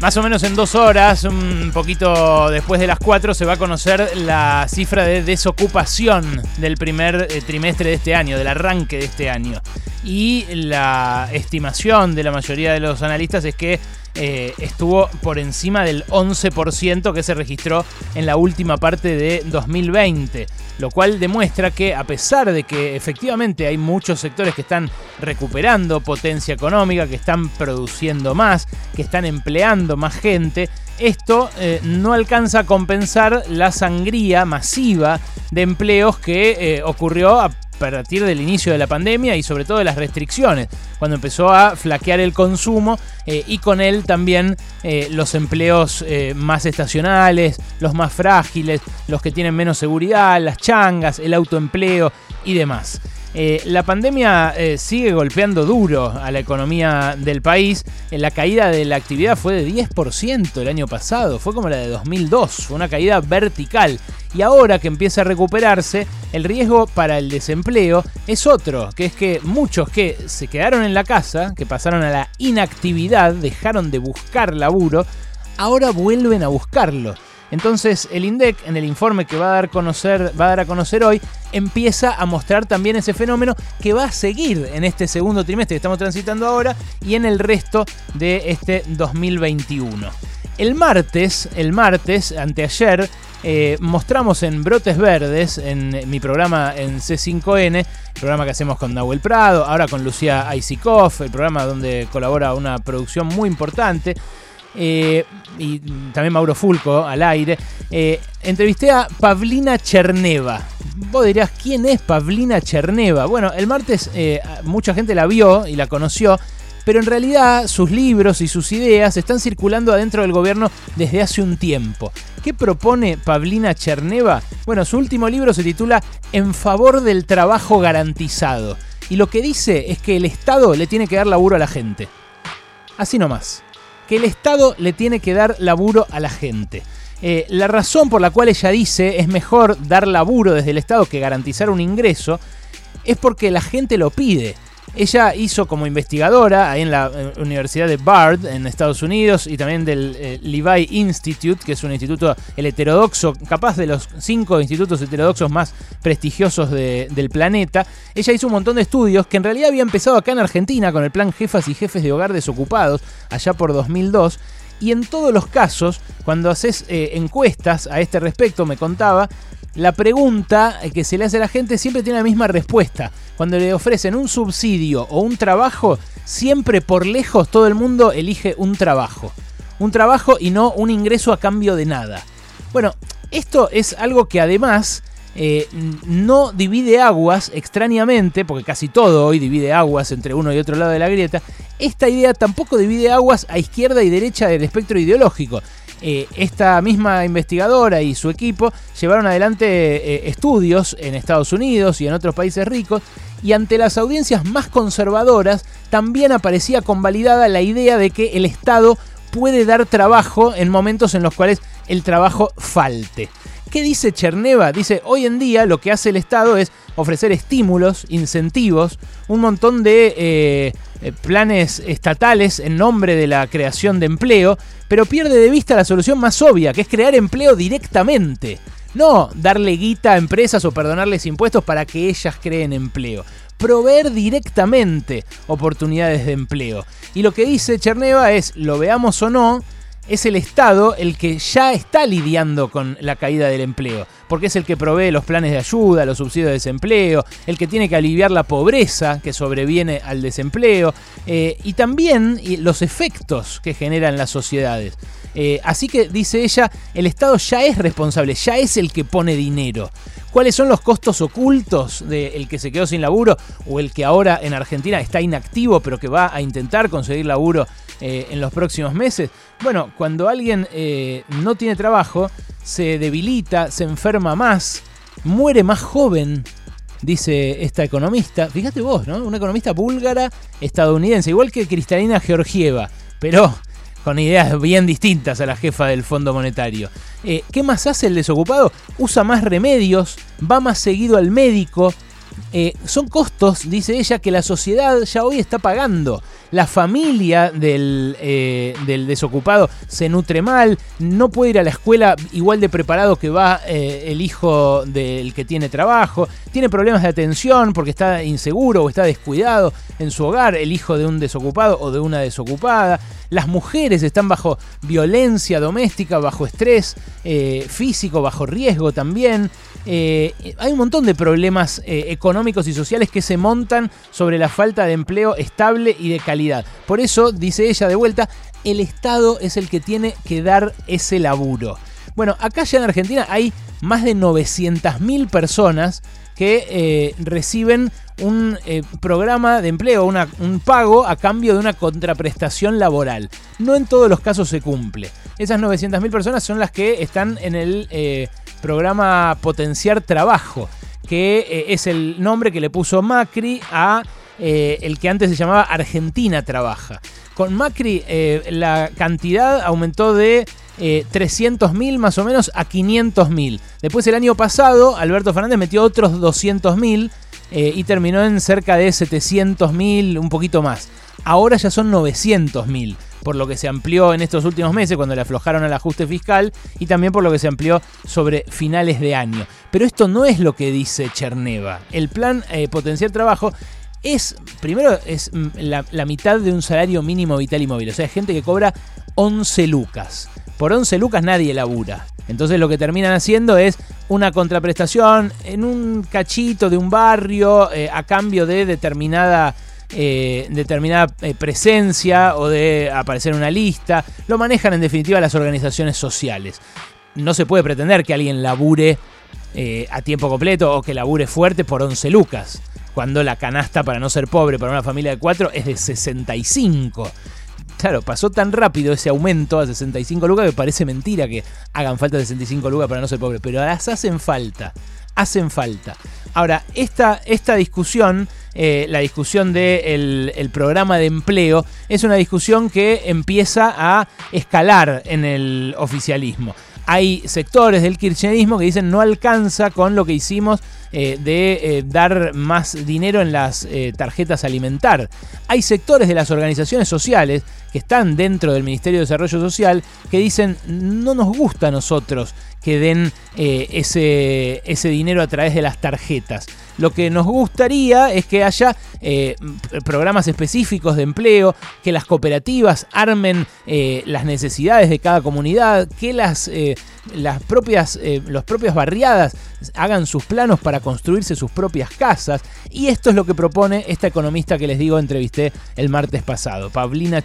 Más o menos en dos horas, un poquito después de las cuatro, se va a conocer la cifra de desocupación del primer eh, trimestre de este año, del arranque de este año. Y la estimación de la mayoría de los analistas es que eh, estuvo por encima del 11% que se registró en la última parte de 2020, lo cual demuestra que a pesar de que efectivamente hay muchos sectores que están recuperando potencia económica, que están produciendo más, que están empleando más gente, esto eh, no alcanza a compensar la sangría masiva de empleos que eh, ocurrió a partir del inicio de la pandemia y sobre todo de las restricciones, cuando empezó a flaquear el consumo eh, y con él también eh, los empleos eh, más estacionales, los más frágiles, los que tienen menos seguridad, las changas, el autoempleo y demás. La pandemia sigue golpeando duro a la economía del país. Eh, la caída de la actividad fue de 10% el año pasado, fue como la de 2002, fue una caída vertical. Y ahora que empieza a recuperarse, el riesgo para el desempleo es otro, que es que muchos que se quedaron en la casa, que pasaron a la inactividad, dejaron de buscar laburo, ahora vuelven a buscarlo. Entonces el INDEC, en el informe que va a, dar conocer, va a dar a conocer hoy, empieza a mostrar también ese fenómeno que va a seguir en este segundo trimestre que estamos transitando ahora y en el resto de este 2021. El martes, el martes, anteayer, eh, mostramos en Brotes Verdes, en mi programa en C5N, el programa que hacemos con Nahuel Prado, ahora con Lucía Aisikov, el programa donde colabora una producción muy importante. Eh, y también Mauro Fulco al aire, eh, entrevisté a Pavlina Cherneva. Vos dirás, ¿quién es Pavlina Cherneva? Bueno, el martes eh, mucha gente la vio y la conoció, pero en realidad sus libros y sus ideas están circulando adentro del gobierno desde hace un tiempo. ¿Qué propone Pavlina Cherneva? Bueno, su último libro se titula En favor del trabajo garantizado. Y lo que dice es que el Estado le tiene que dar laburo a la gente. Así nomás que el Estado le tiene que dar laburo a la gente. Eh, la razón por la cual ella dice es mejor dar laburo desde el Estado que garantizar un ingreso es porque la gente lo pide. Ella hizo como investigadora ahí en la eh, Universidad de Bard en Estados Unidos y también del eh, Levi Institute, que es un instituto el heterodoxo, capaz de los cinco institutos heterodoxos más prestigiosos del planeta. Ella hizo un montón de estudios que en realidad había empezado acá en Argentina con el plan Jefas y Jefes de Hogar Desocupados, allá por 2002. Y en todos los casos, cuando haces eh, encuestas a este respecto, me contaba, la pregunta que se le hace a la gente siempre tiene la misma respuesta. Cuando le ofrecen un subsidio o un trabajo, siempre por lejos todo el mundo elige un trabajo. Un trabajo y no un ingreso a cambio de nada. Bueno, esto es algo que además eh, no divide aguas extrañamente, porque casi todo hoy divide aguas entre uno y otro lado de la grieta, esta idea tampoco divide aguas a izquierda y derecha del espectro ideológico. Eh, esta misma investigadora y su equipo llevaron adelante eh, estudios en Estados Unidos y en otros países ricos y ante las audiencias más conservadoras también aparecía convalidada la idea de que el Estado puede dar trabajo en momentos en los cuales el trabajo falte. ¿Qué dice Cherneva? Dice, hoy en día lo que hace el Estado es ofrecer estímulos, incentivos, un montón de eh, eh, planes estatales en nombre de la creación de empleo, pero pierde de vista la solución más obvia, que es crear empleo directamente. No darle guita a empresas o perdonarles impuestos para que ellas creen empleo. Proveer directamente oportunidades de empleo. Y lo que dice Cherneva es, lo veamos o no, es el Estado el que ya está lidiando con la caída del empleo, porque es el que provee los planes de ayuda, los subsidios de desempleo, el que tiene que aliviar la pobreza que sobreviene al desempleo eh, y también los efectos que generan las sociedades. Eh, así que, dice ella, el Estado ya es responsable, ya es el que pone dinero. ¿Cuáles son los costos ocultos del que se quedó sin laburo o el que ahora en Argentina está inactivo pero que va a intentar conseguir laburo eh, en los próximos meses? Bueno, cuando alguien no tiene trabajo, se debilita, se enferma más, muere más joven, dice esta economista. Fíjate vos, ¿no? Una economista búlgara estadounidense, igual que Cristalina Georgieva, pero con ideas bien distintas a la jefa del Fondo Monetario. Eh, ¿Qué más hace el desocupado? Usa más remedios, va más seguido al médico. Eh, son costos, dice ella, que la sociedad ya hoy está pagando. La familia del, eh, del desocupado se nutre mal, no puede ir a la escuela igual de preparado que va eh, el hijo del que tiene trabajo, tiene problemas de atención porque está inseguro o está descuidado en su hogar, el hijo de un desocupado o de una desocupada, las mujeres están bajo violencia doméstica, bajo estrés eh, físico, bajo riesgo también. hay un montón de problemas económicos y sociales que se montan sobre la falta de empleo estable y de calidad. Por eso, dice ella de vuelta, el Estado es el que tiene que dar ese laburo. Bueno, acá ya en Argentina hay más de 900.000 personas que eh, reciben un eh, programa de empleo, un pago a cambio de una contraprestación laboral. No en todos los casos se cumple. Esas 900.000 personas son las que están en el eh, programa Potenciar Trabajo, que es el nombre que le puso Macri a eh, el que antes se llamaba Argentina Trabaja. Con Macri eh, la cantidad aumentó de eh, 300.000 más o menos a 500.000. Después el año pasado Alberto Fernández metió otros 200.000 eh, y terminó en cerca de 700.000, un poquito más. Ahora ya son 900.000 por lo que se amplió en estos últimos meses cuando le aflojaron al ajuste fiscal y también por lo que se amplió sobre finales de año. Pero esto no es lo que dice Cherneva. El plan Potenciar Trabajo es, primero, es mm, la, mitad de un salario mínimo vital y móvil. O sea, gente que cobra 11 lucas. Por 11 lucas nadie labura. Entonces lo que terminan haciendo es una contraprestación en un cachito de un barrio eh, a cambio de determinada, eh, determinada eh, presencia o de aparecer en una lista. Lo manejan en definitiva las organizaciones sociales. No se puede pretender que alguien labure a tiempo completo o que labure fuerte por 11 lucas cuando la canasta para no ser pobre para una familia de cuatro es de 65. Claro, pasó tan rápido ese aumento a 65 lucas que parece mentira que hagan falta 65 lucas para no ser pobre, pero las hacen falta, hacen falta. Ahora, esta, esta discusión, eh, la discusión del el programa de empleo, es una discusión que empieza a escalar en el oficialismo hay sectores del kirchnerismo que dicen no alcanza con lo que hicimos eh, de eh, dar más dinero en las eh, tarjetas alimentar. Hay sectores de las organizaciones sociales que están dentro del Ministerio de Desarrollo Social que dicen no nos gusta a nosotros que den ese, ese dinero a través de las tarjetas. Lo que nos gustaría es que haya programas específicos de empleo, que las cooperativas armen las necesidades de cada comunidad, que las las propias, eh, propias barriadas hagan sus planos para construirse sus propias casas. Y esto es lo que propone esta economista que les digo entrevisté el martes pasado, Paulina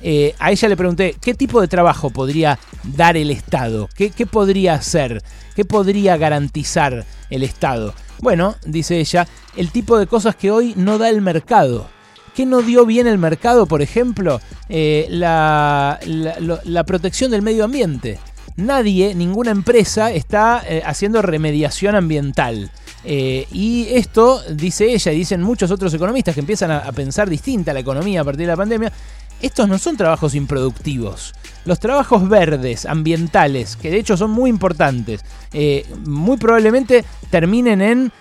Eh, a ella le pregunté qué tipo de trabajo podría dar el Estado, qué, podría hacer, qué podría garantizar el Estado. Bueno, dice ella, el tipo de cosas que hoy no da el mercado. ¿Qué no dio bien el mercado, por ejemplo? Eh, la, protección del medio ambiente nadie, ninguna empresa está eh, haciendo remediación ambiental. Y esto, dice ella y dicen muchos otros economistas que empiezan a, pensar distinta la economía a partir de la pandemia, estos no son trabajos improductivos. Los trabajos verdes, ambientales, que de hecho son muy importantes, eh, muy probablemente terminen en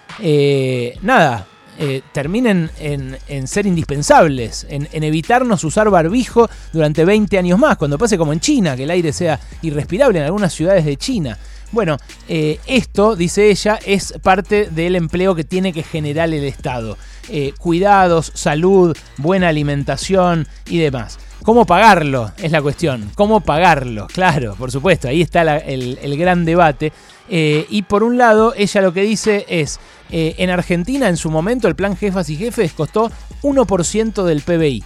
nada, eh, terminen en, ser indispensables, en, evitarnos usar barbijo durante 20 años más, cuando pase como en China, que el aire sea irrespirable en algunas ciudades de China. Bueno, eh, esto, dice ella, es parte del empleo que tiene que generar el Estado. Eh, cuidados, salud, buena alimentación y demás. ¿Cómo pagarlo? Es la cuestión. ¿Cómo pagarlo? Claro, por supuesto, ahí está el, gran debate. y por un lado, ella lo que dice es, eh, en Argentina, en su momento, el plan Jefas y Jefes costó 1% del PBI.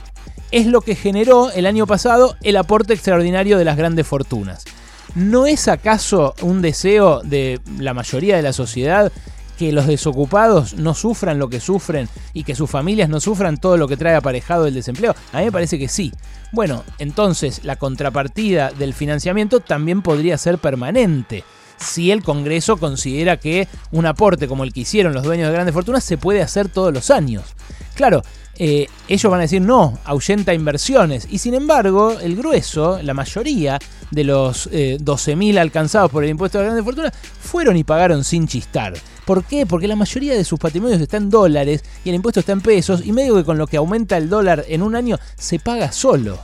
Es lo que generó el año pasado el aporte extraordinario de las grandes fortunas. ¿No es acaso un deseo de la mayoría de la sociedad que los desocupados no sufran lo que sufren y que sus familias no sufran todo lo que trae aparejado el desempleo? A mí me parece que sí. Bueno, entonces la contrapartida del financiamiento también podría ser permanente si el Congreso considera que un aporte como el que hicieron los dueños de grandes fortunas se puede hacer todos los años. Claro, eh, ellos van a decir no, ahuyenta inversiones. Y sin embargo, el grueso, la mayoría de los 12.000 alcanzados por el impuesto de la grande fortuna, fueron y pagaron sin chistar. ¿Por qué? Porque la mayoría de sus patrimonios está en dólares y el impuesto está en pesos y medio que con lo que aumenta el dólar en un año se paga solo.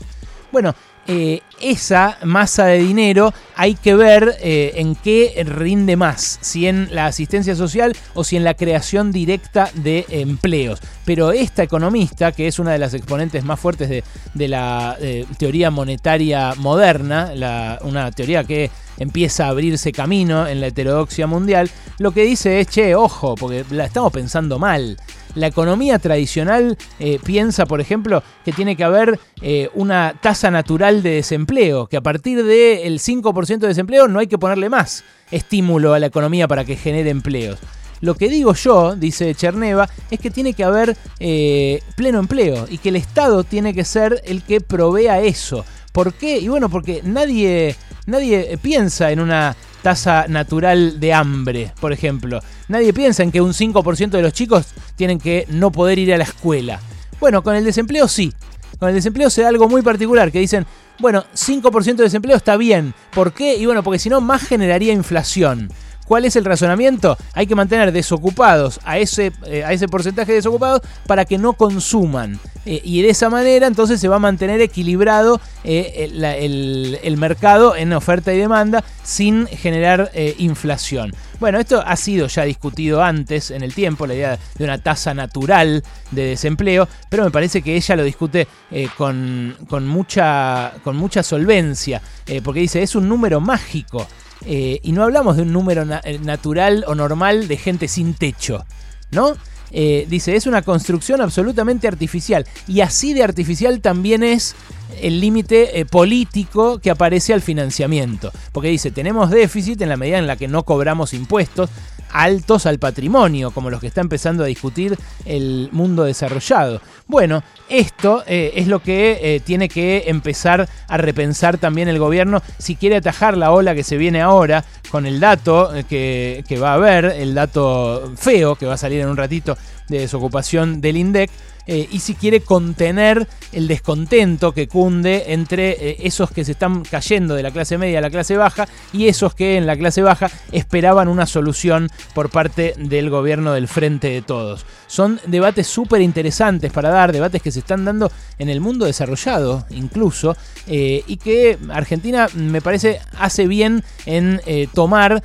Bueno, eh, esa masa de dinero hay que ver eh, en qué rinde más, si en la asistencia social o si en la creación directa de empleos. Pero esta economista, que es una de las exponentes más fuertes de, la eh, teoría monetaria moderna, una teoría que empieza a abrirse camino en la heterodoxia mundial, lo que dice es, che, ojo, porque la estamos pensando mal. La economía tradicional eh, piensa, por ejemplo, que tiene que haber eh, una tasa natural de desempleo, que a partir del 5% de desempleo no hay que ponerle más estímulo a la economía para que genere empleos. Lo que digo yo, dice Cherneva, es que tiene que haber eh, pleno empleo y que el Estado tiene que ser el que provea eso. ¿Por qué? Y bueno, porque nadie, nadie piensa en una tasa natural de hambre, por ejemplo. Nadie piensa en que un 5% de los chicos tienen que no poder ir a la escuela. Bueno, con el desempleo sí. Con el desempleo se da algo muy particular, que dicen, bueno, 5% de desempleo está bien. ¿Por qué? Y bueno, porque si no, más generaría inflación. ¿Cuál es el razonamiento? Hay que mantener desocupados a ese, eh, a ese porcentaje de desocupados para que no consuman. Eh, y de esa manera entonces se va a mantener equilibrado eh, el, mercado en oferta y demanda sin generar inflación. Bueno, esto ha sido ya discutido antes en el tiempo, la idea de una tasa natural de desempleo, pero me parece que ella lo discute con, mucha, con mucha solvencia, porque dice, es un número mágico. Eh, y no hablamos de un número eh, natural o normal de gente sin techo, ¿no? Eh, dice, es una construcción absolutamente artificial. Y así de artificial también es el límite político que aparece al financiamiento. Porque dice, tenemos déficit en la medida en la que no cobramos impuestos, altos al patrimonio, como los que está empezando a discutir el mundo desarrollado. Bueno, esto eh, es lo que eh, tiene que empezar a repensar también el gobierno si quiere atajar la ola que se viene ahora con el dato eh, que, que va a haber, el dato feo que va a salir en un ratito de desocupación del INDEC eh, y si quiere contener el descontento que cunde entre eh, esos que se están cayendo de la clase media a la clase baja y esos que en la clase baja esperaban una solución por parte del gobierno del Frente de Todos. Son debates súper interesantes para dar, debates que se están dando en el mundo desarrollado incluso, eh, y que Argentina me parece hace bien en tomar,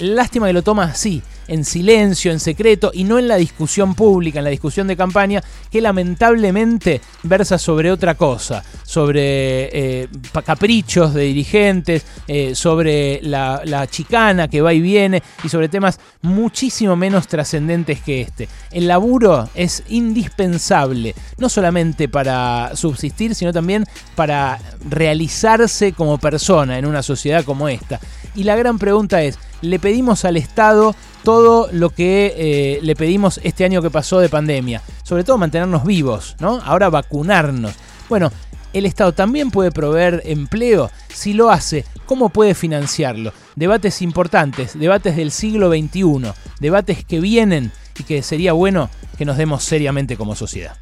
lástima que lo toma así, en silencio, en secreto y no en la discusión pública, en la discusión de campaña, que lamentablemente versa sobre otra cosa, sobre eh, caprichos de dirigentes, eh, sobre la, la, chicana que va y viene y sobre temas muchísimo menos trascendentes que este. El laburo es indispensable, no solamente para subsistir, sino también para realizarse como persona en una sociedad como esta. Y la gran pregunta es, ¿le pedimos al Estado todo lo que eh, le pedimos este año que pasó de pandemia. Sobre todo mantenernos vivos, ¿no? Ahora vacunarnos. Bueno, el Estado también puede proveer empleo. Si lo hace, ¿cómo puede financiarlo? Debates importantes, debates del siglo XXI, debates que vienen y que sería bueno que nos demos seriamente como sociedad.